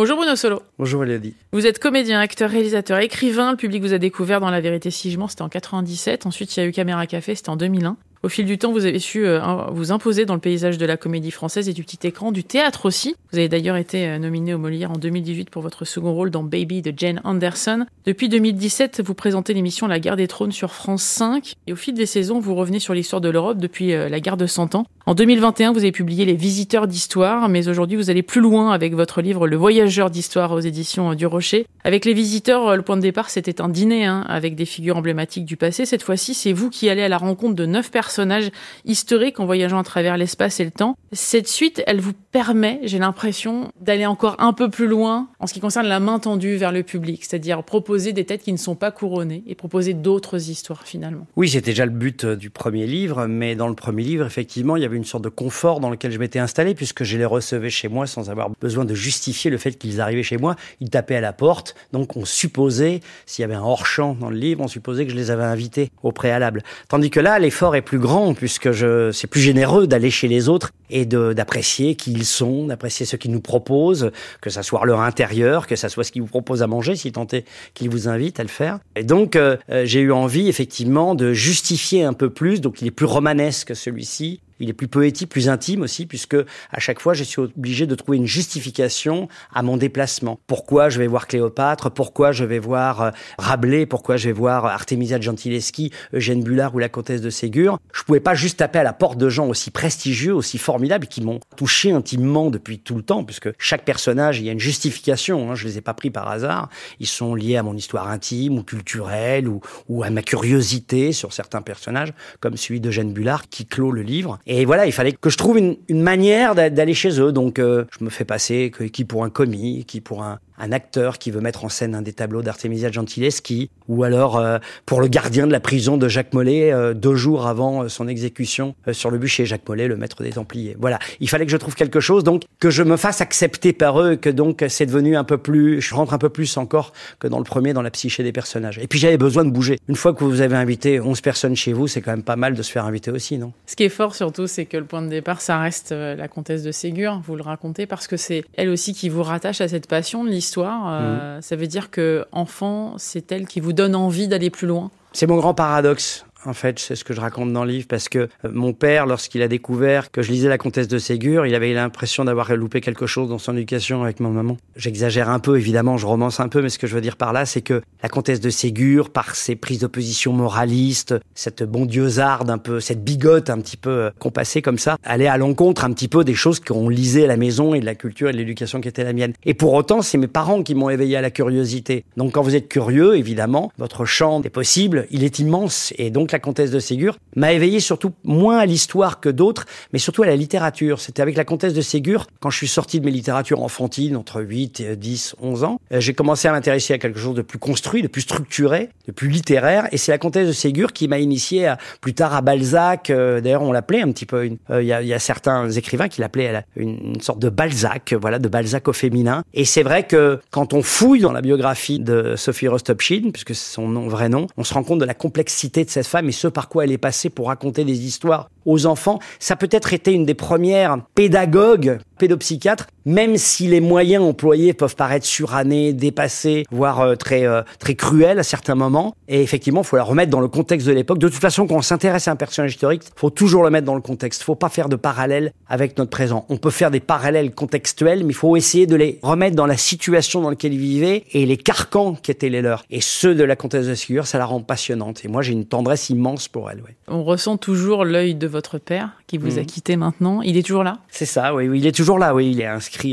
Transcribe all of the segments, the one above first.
Bonjour Bruno Solo. Bonjour Elodie. Vous êtes comédien, acteur, réalisateur, écrivain. Le public vous a découvert dans La vérité si je mens, c'était en 97. Ensuite, il y a eu Caméra Café, c'était en 2001. Au fil du temps, vous avez su euh, vous imposer dans le paysage de la comédie française et du petit écran, du théâtre aussi. Vous avez d'ailleurs été euh, nominé au Molière en 2018 pour votre second rôle dans Baby de Jane Anderson. Depuis 2017, vous présentez l'émission La guerre des trônes sur France 5. Et au fil des saisons, vous revenez sur l'histoire de l'Europe depuis euh, la guerre de 100 ans. En 2021, vous avez publié Les Visiteurs d'Histoire, mais aujourd'hui, vous allez plus loin avec votre livre Le Voyageur d'Histoire aux éditions du Rocher. Avec Les Visiteurs, le point de départ, c'était un dîner hein, avec des figures emblématiques du passé. Cette fois-ci, c'est vous qui allez à la rencontre de neuf personnes personnage historique en voyageant à travers l'espace et le temps. Cette suite, elle vous permet, j'ai l'impression, d'aller encore un peu plus loin en ce qui concerne la main tendue vers le public, c'est-à-dire proposer des têtes qui ne sont pas couronnées et proposer d'autres histoires finalement. Oui, c'était déjà le but euh, du premier livre, mais dans le premier livre, effectivement, il y avait une sorte de confort dans lequel je m'étais installé puisque je les recevais chez moi sans avoir besoin de justifier le fait qu'ils arrivaient chez moi. Ils tapaient à la porte, donc on supposait, s'il y avait un hors-champ dans le livre, on supposait que je les avais invités au préalable. Tandis que là, l'effort est plus grand puisque c'est plus généreux d'aller chez les autres et d'apprécier qui sont, d'apprécier ce qu'ils nous proposent, que ça soit leur intérieur, que ça soit ce qu'ils vous proposent à manger, si tant est qu'ils vous invitent à le faire. Et donc, euh, euh, j'ai eu envie, effectivement, de justifier un peu plus, donc il est plus romanesque celui-ci, il est plus poétique, plus intime aussi, puisque à chaque fois, je suis obligé de trouver une justification à mon déplacement. Pourquoi je vais voir Cléopâtre? Pourquoi je vais voir euh, Rabelais? Pourquoi je vais voir Artemisia Gentileschi, Eugène Bullard ou la comtesse de Ségur? Je pouvais pas juste taper à la porte de gens aussi prestigieux, aussi formidables, qui m'ont touché intimement depuis tout le temps, puisque chaque personnage, il y a une justification. Hein, je les ai pas pris par hasard. Ils sont liés à mon histoire intime ou culturelle ou, ou à ma curiosité sur certains personnages, comme celui d'Eugène Bullard qui clôt le livre. Et voilà, il fallait que je trouve une, manière d'aller chez eux. Donc, euh, je me fais passer qui pour un commis, qui pour un, un acteur qui veut mettre en scène un des tableaux d'Artemisia Gentileschi, ou alors euh, pour le gardien de la prison de Jacques Mollet, euh, deux jours avant euh, son exécution sur le bûcher. Jacques Mollet, le maître des Templiers. Voilà, il fallait que je trouve quelque chose, donc que je me fasse accepter par eux, que donc c'est devenu un peu plus, je rentre un peu plus encore que dans le premier, dans la psyché des personnages. Et puis j'avais besoin de bouger. Une fois que vous avez invité 11 personnes chez vous, c'est quand même pas mal de se faire inviter aussi, non? Ce qui est fort surtout, c'est que le point de départ, ça reste la comtesse de Ségur, vous le racontez, parce que c'est elle aussi qui vous rattache à cette passion de l'histoire histoire. Euh, mhm. Ça veut dire que enfant, c'est elle qui vous donne envie d'aller plus loin. C'est mon grand paradoxe en fait, c'est ce que je raconte dans le livre, parce que euh, mon père, lorsqu'il a découvert que je lisais La Comtesse de Ségur, il avait l'impression d'avoir loupé quelque chose dans son éducation avec ma maman. J'exagère un peu, évidemment, je romance un peu, mais ce que je veux dire par là, c'est que La Comtesse de Ségur, par ses prises de position moralistes, cette bondieusearde un peu, cette bigote un petit peu euh, compassée comme ça, allait à l'encontre un petit peu des choses qu'on lisait à la maison et de la culture et de l'éducation qui était la mienne. Et pour autant, c'est mes parents qui m'ont éveillé à la curiosité. Donc quand vous êtes curieux, évidemment, votre champ des possibles, il est immense. Et donc la comtesse de Ségur, m'a éveillé surtout moins à l'histoire que d'autres, mais surtout à la littérature. C'était avec la comtesse de Ségur, quand je suis sorti de mes littératures enfantines, entre 8 et 10, 11 ans, euh, j'ai commencé à m'intéresser à quelque chose de plus construit, de plus structuré, de plus littéraire, et c'est la comtesse de Ségur qui m'a initié à, plus tard à Balzac. Euh, d'ailleurs, on l'appelait un petit peu. Euh, il y, a, certains écrivains qui l'appelaient une, sorte de Balzac, voilà, de Balzac au féminin. Et c'est vrai que quand on fouille dans la biographie de Sophie Rostopchin, puisque c'est son vrai nom, on se rend compte de la complexité de cette femme et ce par quoi elle est passée pour raconter des histoires aux enfants. Ça peut-être été une des premières pédagogues, pédopsychiatres, même si les moyens employés peuvent paraître surannés, dépassés, voire euh, très euh, très cruels à certains moments. Et effectivement, il faut la remettre dans le contexte de l'époque. De toute façon, quand on s'intéresse à un personnage historique, faut toujours le mettre dans le contexte. Faut pas faire de parallèles avec notre présent. On peut faire des parallèles contextuels, mais il faut essayer de les remettre dans la situation dans laquelle ils vivaient et les carcans qui étaient les leurs. Et ceux de la comtesse de Ségur, ça la rend passionnante. Et moi, j'ai une tendresse immense pour elle. Ouais. On ressent toujours l'œil de votre père qui vous a mhm. quitté maintenant. Il est toujours là? C'est ça, oui, oui, il est toujours là, oui. Il est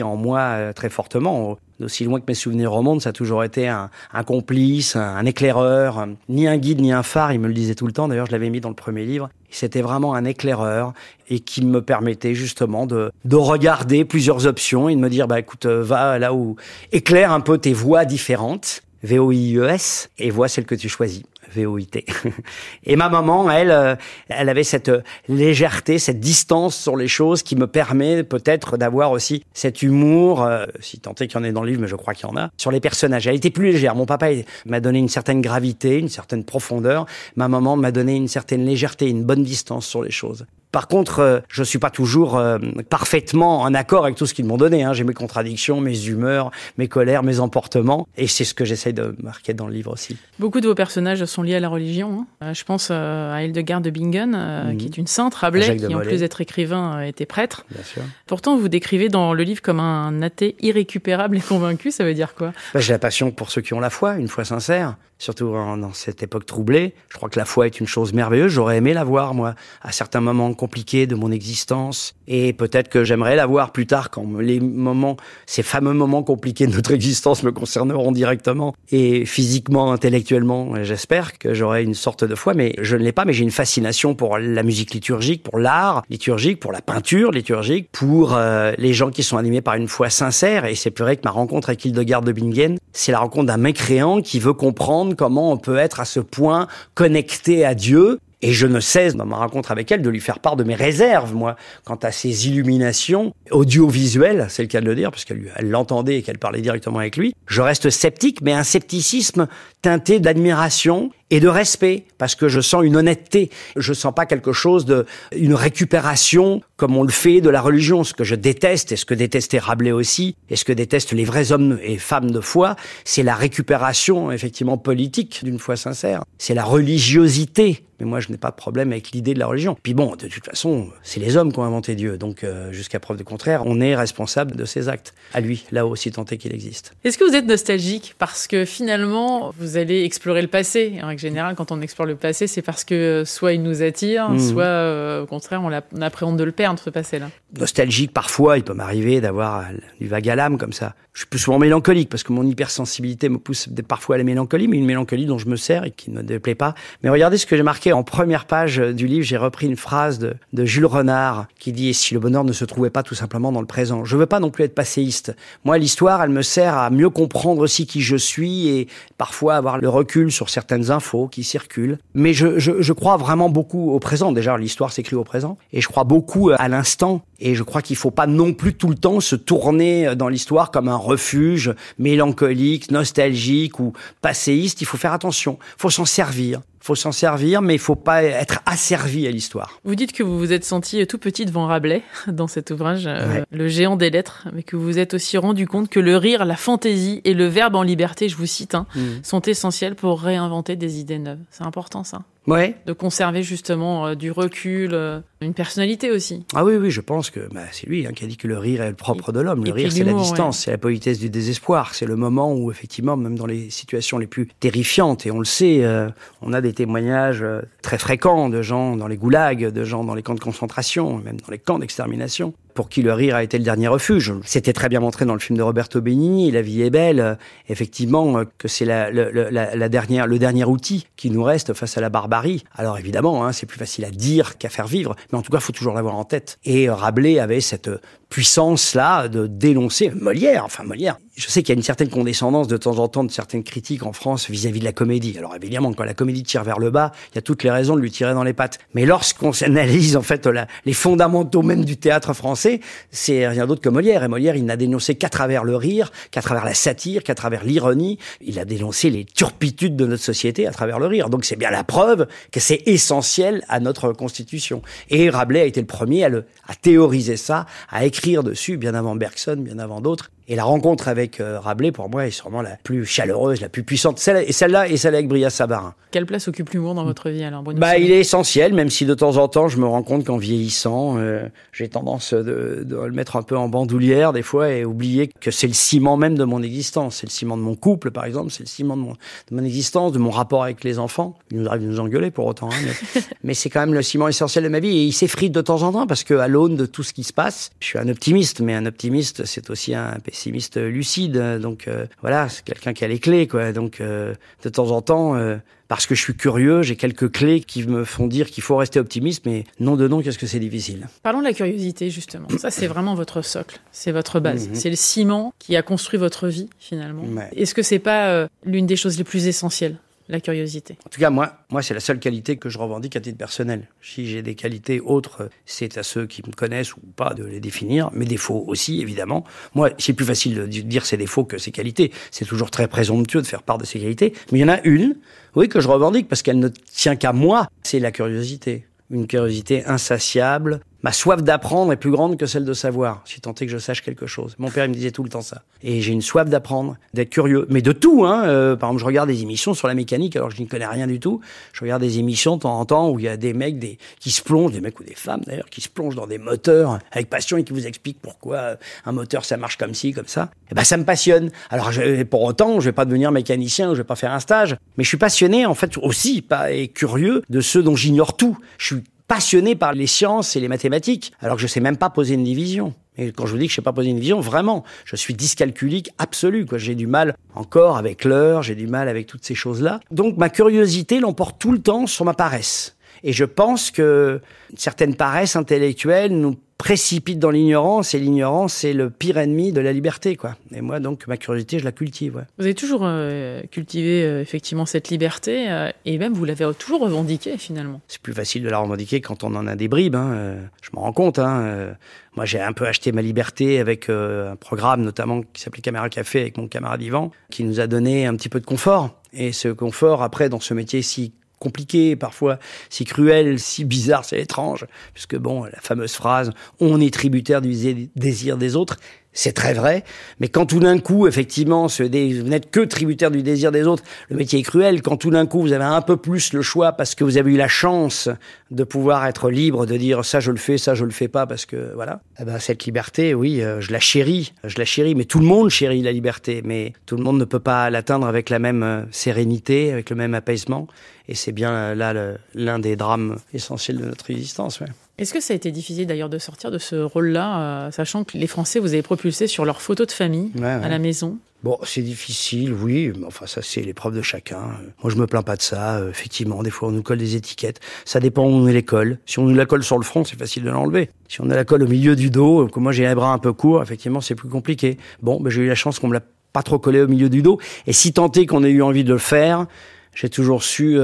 en moi euh, très fortement. Aussi loin que mes souvenirs remontent, ça a toujours été un, complice, un, éclaireur, ni un guide, ni un phare, il me le disait tout le temps, d'ailleurs je l'avais mis dans le premier livre. C'était vraiment un éclaireur et qui me permettait justement de, de regarder plusieurs options et de me dire, bah écoute, euh, va là où éclaire un peu tes voies différentes, V-O-I-E-S, et vois celle que tu choisis. V-O-I-T. Et ma maman, elle, euh, elle avait cette légèreté, cette distance sur les choses qui me permet peut-être d'avoir aussi cet humour, euh, si tant est qu'il y en ait dans le livre, mais je crois qu'il y en a, sur les personnages. Elle était plus légère. Mon papa m'a donné une certaine gravité, une certaine profondeur. Ma maman m'a donné une certaine légèreté, une bonne distance sur les choses. Par contre, euh, je suis pas toujours euh, parfaitement en accord avec tout ce qu'ils m'ont donné. Hein. J'ai mes contradictions, mes humeurs, mes colères, mes emportements, et c'est ce que j'essaye de marquer dans le livre aussi. Beaucoup de vos personnages sont liés à la religion. Hein. Euh, je pense à Hildegard de Bingen, mhm. qui est une sainte, Rabelais, qui en plus d'être écrivain était prêtre. Bien sûr. Pourtant, vous décrivez dans le livre comme un athée irrécupérable et convaincu. Ça veut dire quoi? Bah, J'ai la passion pour ceux qui ont la foi, une foi sincère surtout dans cette époque troublée. Je crois que la foi est une chose merveilleuse. J'aurais aimé la voir, moi, à certains moments compliqués de mon existence. Et peut-être que j'aimerais la voir plus tard quand les moments, ces fameux moments compliqués de notre existence me concerneront directement et physiquement, intellectuellement. J'espère que j'aurai une sorte de foi, mais je ne l'ai pas, mais j'ai une fascination pour la musique liturgique, pour l'art liturgique, pour la peinture liturgique, pour euh, les gens qui sont animés par une foi sincère. Et c'est plus vrai que ma rencontre avec Hildegard de Bingen, c'est la rencontre d'un mécréant qui veut comprendre comment on peut être à ce point connecté à Dieu et je ne cesse, dans ma rencontre avec elle, de lui faire part de mes réserves, moi, quant à ses illuminations audiovisuelles, c'est le cas de le dire, parce qu'elle l'entendait et qu'elle parlait directement avec lui. Je reste sceptique, mais un scepticisme teinté d'admiration et de respect, parce que je sens une honnêteté. Je sens pas quelque chose de, une récupération comme on le fait de la religion. Ce que je déteste, et ce que détestait Rabelais aussi, et ce que détestent les vrais hommes et femmes de foi, c'est la récupération, effectivement, politique d'une foi sincère. C'est la religiosité mais moi, je n'ai pas de problème avec l'idée de la religion. Puis bon, de toute façon, c'est les hommes qui ont inventé Dieu. Donc, euh, jusqu'à preuve du contraire, on est responsable de ses actes. À lui, là aussi, tant est qu'il existe. Est-ce que vous êtes nostalgique? Parce que finalement, vous allez explorer le passé. En règle générale, quand on explore le passé, c'est parce que euh, soit il nous attire, mhm. soit euh, au contraire, on, on appréhende de le perdre, ce passé-là. Nostalgique, parfois, il peut m'arriver d'avoir du vague à l'âme comme ça. Je suis plus souvent mélancolique parce que mon hypersensibilité me pousse parfois à la mélancolie, mais une mélancolie dont je me sers et qui ne me déplaît pas. Mais regardez ce que j'ai marqué en première page du livre. J'ai repris une phrase de, Jules Renard qui dit si le bonheur ne se trouvait pas tout simplement dans le présent. Je veux pas non plus être passéiste. Moi, l'histoire, elle me sert à mieux comprendre aussi qui je suis et parfois avoir le recul sur certaines infos qui circulent. Mais je, je, je crois vraiment beaucoup au présent. Déjà, l'histoire s'écrit au présent et je crois beaucoup à l'instant. Et je crois qu'il faut pas non plus tout le temps se tourner dans l'histoire comme un refuge mélancolique, nostalgique ou passéiste. Il faut faire attention. Il faut s'en servir faut s'en servir, mais il faut pas être asservi à l'histoire. Vous dites que vous vous êtes senti tout petit devant Rabelais dans cet ouvrage, euh, le géant des lettres, mais que vous vous êtes aussi rendu compte que le rire, la fantaisie et le verbe en liberté, je vous cite, hein, mm. sont essentiels pour réinventer des idées neuves. C'est important ça. Ouais. De conserver justement euh, du recul, euh, une personnalité aussi. Ah oui, oui, je pense que bah, c'est lui hein, qui a dit que le rire est le propre de l'homme. Le rire, c'est la distance, c'est la politesse du désespoir. C'est le moment où, effectivement, même dans les situations les plus terrifiantes, et on le sait, euh, on a des témoignages très fréquents de gens dans les goulags, de gens dans les camps de concentration, même dans les camps d'extermination, pour qui le rire a été le dernier refuge. C'était très bien montré dans le film de Roberto Benigni, La vie est belle, euh, effectivement, euh, que c'est la, la, dernière, le dernier outil qui nous reste face à la barbarie. Alors évidemment, hein, c'est plus facile à dire qu'à faire vivre, mais en tout cas, il faut toujours l'avoir en tête. Et Rabelais avait cette puissance-là de dénoncer Molière, enfin Molière. Je sais qu'il y a une certaine condescendance de temps en temps de certaines critiques en France vis-à-vis de la comédie. Alors évidemment, quand la comédie tire vers le bas, il y a toutes les raisons de lui tirer dans les pattes. Mais lorsqu'on s'analyse en fait les fondamentaux même du théâtre français, c'est rien d'autre que Molière. Et Molière, il n'a dénoncé qu'à travers le rire, qu'à travers la satire, qu'à travers l'ironie. Il a dénoncé les turpitudes de notre société à travers le rire. Donc c'est bien la preuve que c'est essentiel à notre constitution. Et Rabelais a été le premier à, le, à théoriser ça, à écrire dessus, bien avant Bergson, bien avant d'autres. Et la rencontre avec euh, Rabelais, pour moi, est sûrement la plus chaleureuse, la plus puissante. Celle, et celle-là, et celle avec Bria Sabarin. Quelle place occupe l'humour dans votre vie, alors Bah, il est essentiel, même si de temps en temps, je me rends compte qu'en vieillissant, euh, j'ai tendance de, de, le mettre un peu en bandoulière, des fois, et oublier que c'est le ciment même de mon existence. C'est le ciment de mon couple, par exemple. C'est le ciment de mon, de mon existence, de mon rapport avec les enfants. Il nous arrive de nous engueuler pour autant, hein, mais, mais c'est quand même le ciment essentiel de ma vie. Et il s'effrite de temps en temps, parce que à l'aune de tout ce qui se passe, je suis un optimiste, mais un optimiste, c'est aussi un pessimiste lucide donc euh, voilà, c'est quelqu'un qui a les clés, quoi. Donc euh, de temps en temps, euh, parce que je suis curieux, j'ai quelques clés qui me font dire qu'il faut rester optimiste, mais non de non, qu'est-ce que c'est difficile? Parlons de la curiosité, justement. Ça, c'est vraiment votre socle, c'est votre base. Mhm. C'est le ciment qui a construit votre vie, finalement. Est-ce que c'est pas l'une des choses les plus essentielles? La curiosité. En tout cas, moi, moi c'est la seule qualité que je revendique à titre personnel. Si j'ai des qualités autres, c'est à ceux qui me connaissent ou pas de les définir. Mes défauts aussi, évidemment. Moi, c'est plus facile de dire ses défauts que ses qualités. C'est toujours très présomptueux de faire part de ses qualités. Mais il y en a une, oui, que je revendique parce qu'elle ne tient qu'à moi. C'est la curiosité. Une curiosité insatiable, Ma soif d'apprendre est plus grande que celle de savoir, si tant est que je sache quelque chose. Mon père il me disait tout le temps ça. Et j'ai une soif d'apprendre, d'être curieux, mais de tout. Hein. Euh, par exemple, je regarde des émissions sur la mécanique, alors je n'y connais rien du tout. Je regarde des émissions de temps en temps où il y a des mecs des, qui se plongent, des mecs ou des femmes d'ailleurs, qui se plongent dans des moteurs avec passion et qui vous expliquent pourquoi un moteur ça marche comme ci, comme ça. Et ben ça me passionne. Alors je, pour autant, je vais pas devenir mécanicien je vais pas faire un stage, mais je suis passionné en fait aussi, pas et curieux de ceux dont j'ignore tout. Je suis passionné par les sciences et les mathématiques, alors que je sais même pas poser une division. Et quand je vous dis que je sais pas poser une division, vraiment, je suis dyscalculique absolu. Quoi. J'ai du mal encore avec l'heure, j'ai du mal avec toutes ces choses-là. Donc ma curiosité l'emporte tout le temps sur ma paresse. Et je pense que une certaine paresse intellectuelle nous précipite dans l'ignorance et l'ignorance c'est le pire ennemi de la liberté quoi. Et moi donc ma curiosité je la cultive. Ouais. Vous avez toujours euh, cultivé euh, effectivement cette liberté euh, et même vous l'avez toujours revendiquée finalement. C'est plus facile de la revendiquer quand on en a des bribes. Hein. Je m'en rends compte. Hein. Moi j'ai un peu acheté ma liberté avec un programme notamment qui s'appelait Caméra Café avec mon camarade Yvan qui nous a donné un petit peu de confort. Et ce confort après dans ce métier si compliqué, parfois si cruel, si bizarre, c'est étrange, puisque bon, la fameuse phrase on est tributaire du désir des autres, c'est très vrai, mais quand tout d'un coup, effectivement, ce vous n'êtes que tributaire du désir des autres, le métier est cruel. Quand tout d'un coup, vous avez un peu plus le choix parce que vous avez eu la chance de pouvoir être libre, de dire ça je le fais, ça je le fais pas parce que voilà. Eh ben, cette liberté, oui, euh, je la chéris, je la chéris. Mais tout le monde chérit la liberté, mais tout le monde ne peut pas l'atteindre avec la même euh, sérénité, avec le même apaisement. Et c'est bien euh, là l'un des drames essentiels de notre existence. Ouais. Est-ce que ça a été difficile d'ailleurs de sortir de ce rôle-là, euh, sachant que les Français vous avez propulsé sur leurs photos de famille à la maison? Bon, c'est difficile, oui, mais enfin ça c'est l'épreuve de chacun. Moi je me plains pas de ça, euh, effectivement, des fois on nous colle des étiquettes, ça dépend où on est l'école. Si on nous la colle sur le front, c'est facile de l'enlever. Si on a la colle au milieu du dos, euh, que moi j'ai les bras un peu courts, effectivement c'est plus compliqué. Bon, ben, j'ai eu la chance qu'on me l'a pas trop collé au milieu du dos, et si tant est qu'on ait eu envie de le faire, j'ai toujours su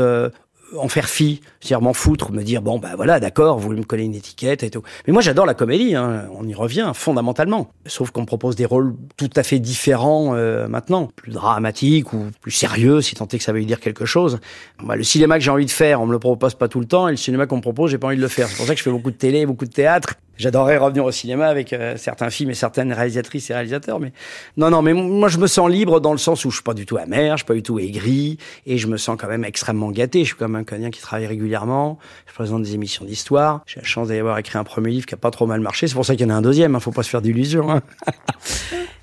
en faire fi, c'est-à-dire m'en foutre, me dire bon ben voilà d'accord, vous voulez me coller une étiquette et tout. Mais moi j'adore la comédie, hein, on y revient fondamentalement. Sauf qu'on me propose des rôles tout à fait différents euh, maintenant, plus dramatiques ou plus sérieux, si tant est que ça veut dire quelque chose. Bah, le cinéma que j'ai envie de faire, on me le propose pas tout le temps, et le cinéma qu'on me propose, j'ai pas envie de le faire. C'est pour ça que je fais beaucoup de télé, beaucoup de théâtre. J'adorerais revenir au cinéma avec euh, certains films et certaines réalisatrices et réalisateurs, mais non, non, mais moi je me sens libre dans le sens où je suis pas du tout amer, je suis pas du tout aigri, et je me sens quand même extrêmement gâté. Je suis comme un Canadien qui travaille régulièrement, je présente des émissions d'histoire. J'ai la chance d'avoir écrit un premier livre qui a pas trop mal marché. C'est pour ça qu'il y en a un deuxième. Hein, faut pas se faire d'illusions. Hein.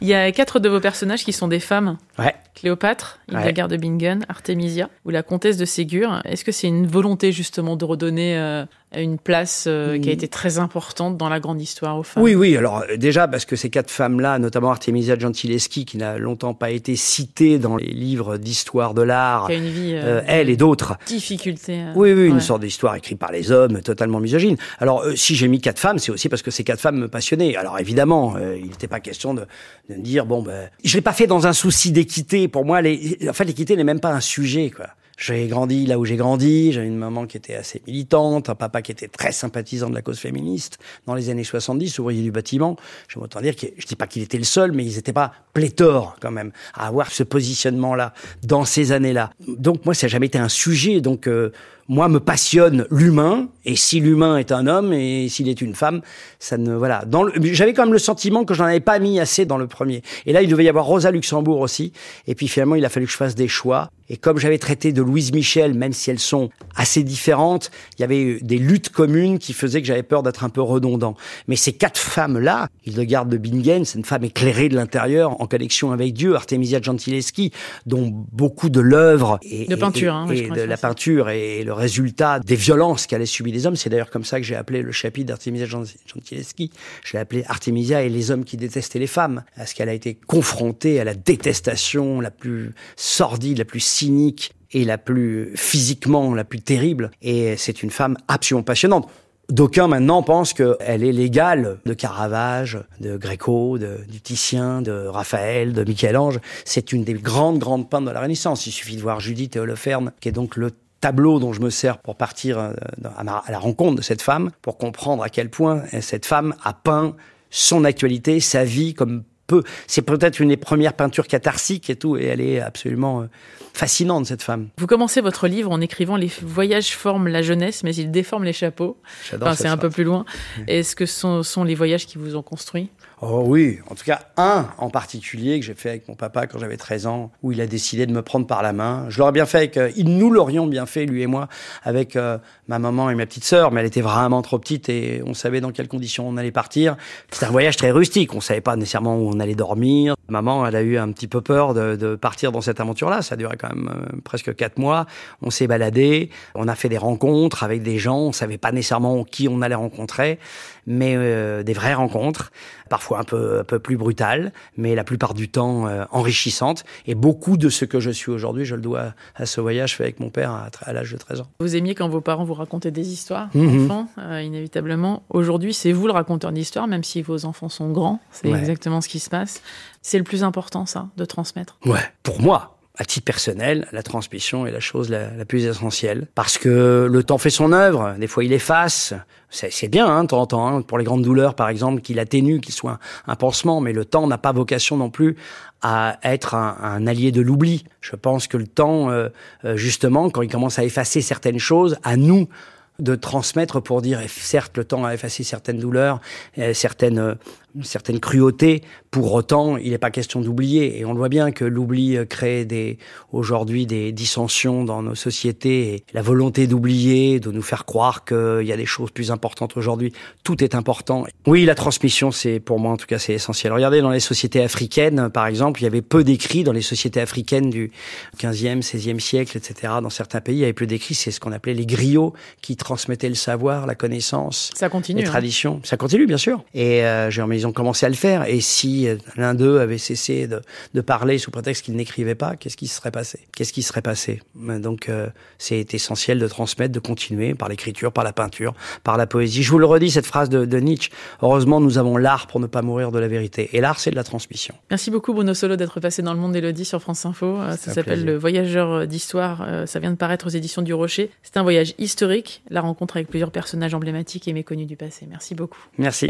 Il y a quatre de vos personnages qui sont des femmes. Ouais. Cléopâtre, Hildegard de Bingen, Artemisia ou la comtesse de Ségur. Est-ce que c'est une volonté justement de redonner euh, une place euh, qui a mm. été très importante dans la grande histoire aux femmes Oui, oui. Alors euh, déjà parce que ces quatre femmes-là, notamment Artemisia Gentileschi, qui n'a longtemps pas été citée dans les livres d'histoire de l'art, qui a une vie, elle et d'autres. Difficulté. oui, oui, une sorte d'histoire écrite par les hommes, totalement misogyne. Alors si j'ai mis quatre femmes, c'est aussi parce que ces quatre femmes me passionnaient. Alors évidemment, il n'était pas question de, de dire bon ben, je l'ai pas fait dans un souci d'équité pour moi, les, en fait, l'équité n'est même pas un sujet, quoi. J'ai grandi là où j'ai grandi, j'avais une maman qui était assez militante, un papa qui était très sympathisant de la cause féministe dans les années 70, ouvrier du bâtiment. Je autant dire que je dis pas qu'il était le seul, mais ils n'étaient pas pléthores quand même à avoir ce positionnement-là dans ces années-là. Donc moi, ça n'a jamais été un sujet. Donc euh, moi, me passionne l'humain, et si l'humain est un homme et s'il est une femme, ça ne voilà. Dans j'avais quand même le sentiment que je n'en avais pas mis assez dans le premier. Et là, il devait y avoir Rosa Luxembourg aussi. Et puis finalement, il a fallu que je fasse des choix. Et comme j'avais traité de Louise Michel, même si elles sont assez différentes, il y avait des luttes communes qui faisaient que j'avais peur d'être un peu redondant. Mais ces quatre femmes-là, Hildegard de Bingen, c'est une femme éclairée de l'intérieur, en connexion avec Dieu, Artemisia Gentileschi, dont beaucoup de l'œuvre et, de peinture, hein, et, de la peinture et le résultat des violences qu'allaient subir les hommes. C'est d'ailleurs comme ça que j'ai appelé le chapitre d'Artemisia Gentileschi. Je l'ai appelé Artemisia et les hommes qui détestaient les femmes, parce qu'elle a été confrontée à la détestation la plus sordide, la plus cynique et la plus physiquement la plus terrible. Et c'est une femme absolument passionnante D'aucuns maintenant pensent qu'elle est l'égale de Caravage, de Gréco, de, du Titien, de Raphaël, de Michel-Ange. C'est une des grandes, grandes peintres de la Renaissance. Il suffit de voir Judith et Holoferne, qui est donc le tableau dont je me sers pour partir euh, à la rencontre de cette femme, pour comprendre à quel point cette femme a peint son actualité, sa vie comme peu. C'est peut-être une des premières peintures catharsiques et tout, et elle est absolument euh, fascinante, cette femme. Vous commencez votre livre en écrivant Les voyages forment la jeunesse, mais ils déforment les chapeaux. Enfin, c'est un peu plus loin. Est-ce que ce sont les voyages qui vous ont construit? Oh oui, en tout cas un en particulier que j'ai fait avec mon papa quand j'avais 13 ans, où il a décidé de me prendre par la main. Je l'aurais bien fait avec, euh, nous l'aurions bien fait, lui et moi, avec euh, ma maman et ma petite sœur, mais elle était vraiment trop petite et on savait dans quelles conditions on allait partir. C'était un voyage très rustique, on savait pas nécessairement où on allait dormir. Maman, elle a eu un petit peu peur de, de partir dans cette aventure-là, ça a quand même euh, presque quatre mois. On s'est baladé, on a fait des rencontres avec des gens, on savait pas nécessairement qui on allait rencontrer, mais des vraies rencontres, parfois un peu, un peu plus brutale, mais la plupart du temps euh, enrichissante. Et beaucoup de ce que je suis aujourd'hui, je le dois à ce voyage fait avec mon père à, l'âge de 13 ans. Vous aimiez quand vos parents vous racontaient des histoires, mhm. enfants, euh, inévitablement. Aujourd'hui, c'est vous le raconteur d'histoire, même si vos enfants sont grands. C'est exactement ce qui se passe. C'est le plus important, ça, de transmettre. Ouais, pour moi à titre personnel, la transmission est la chose la, plus essentielle. Parce que le temps fait son œuvre, des fois il efface. C'est bien, hein, de temps en temps, hein, pour les grandes douleurs par exemple, qu'il atténue, qu'il soit un, pansement, mais le temps n'a pas vocation non plus à être un, allié de l'oubli. Je pense que le temps, euh, euh, justement, quand il commence à effacer certaines choses, à nous de transmettre pour dire, certes, le temps a effacé certaines douleurs, euh, certaines certaine cruauté. Pour autant, il n'est pas question d'oublier. Et on le voit bien que l'oubli crée des, aujourd'hui des dissensions dans nos sociétés et la volonté d'oublier, de nous faire croire qu'il y a des choses plus importantes aujourd'hui. Tout est important. Oui, la transmission, c'est, pour moi, en tout cas, c'est essentiel. Regardez, dans les sociétés africaines, par exemple, il y avait peu d'écrits dans les sociétés africaines du 15e, 16e siècle, etc. Dans certains pays, il y avait peu d'écrits. C'est ce qu'on appelait les griots qui transmettaient le savoir, la connaissance. Ça continue. Les hein. traditions. Ça continue, bien sûr. Et euh, j'ai ils ont commencé à le faire. Et si euh, l'un d'eux avait cessé de, de parler sous prétexte qu'il n'écrivait pas, qu'est-ce qui serait passé? Qu'est-ce qui serait passé? Donc, euh, c'est essentiel de transmettre, de continuer par l'écriture, par la peinture, par la poésie. Je vous le redis, cette phrase de, de Nietzsche. Heureusement, nous avons l'art pour ne pas mourir de la vérité. Et l'art, c'est de la transmission. Merci beaucoup, Bruno Solo, d'être passé dans le monde d'Elodie sur France Info. Euh, ça s'appelle Le Voyageur d'Histoire. Ça vient de paraître aux éditions du Rocher. C'est un voyage historique, la rencontre avec plusieurs personnages emblématiques et méconnus du passé. Merci beaucoup. Merci.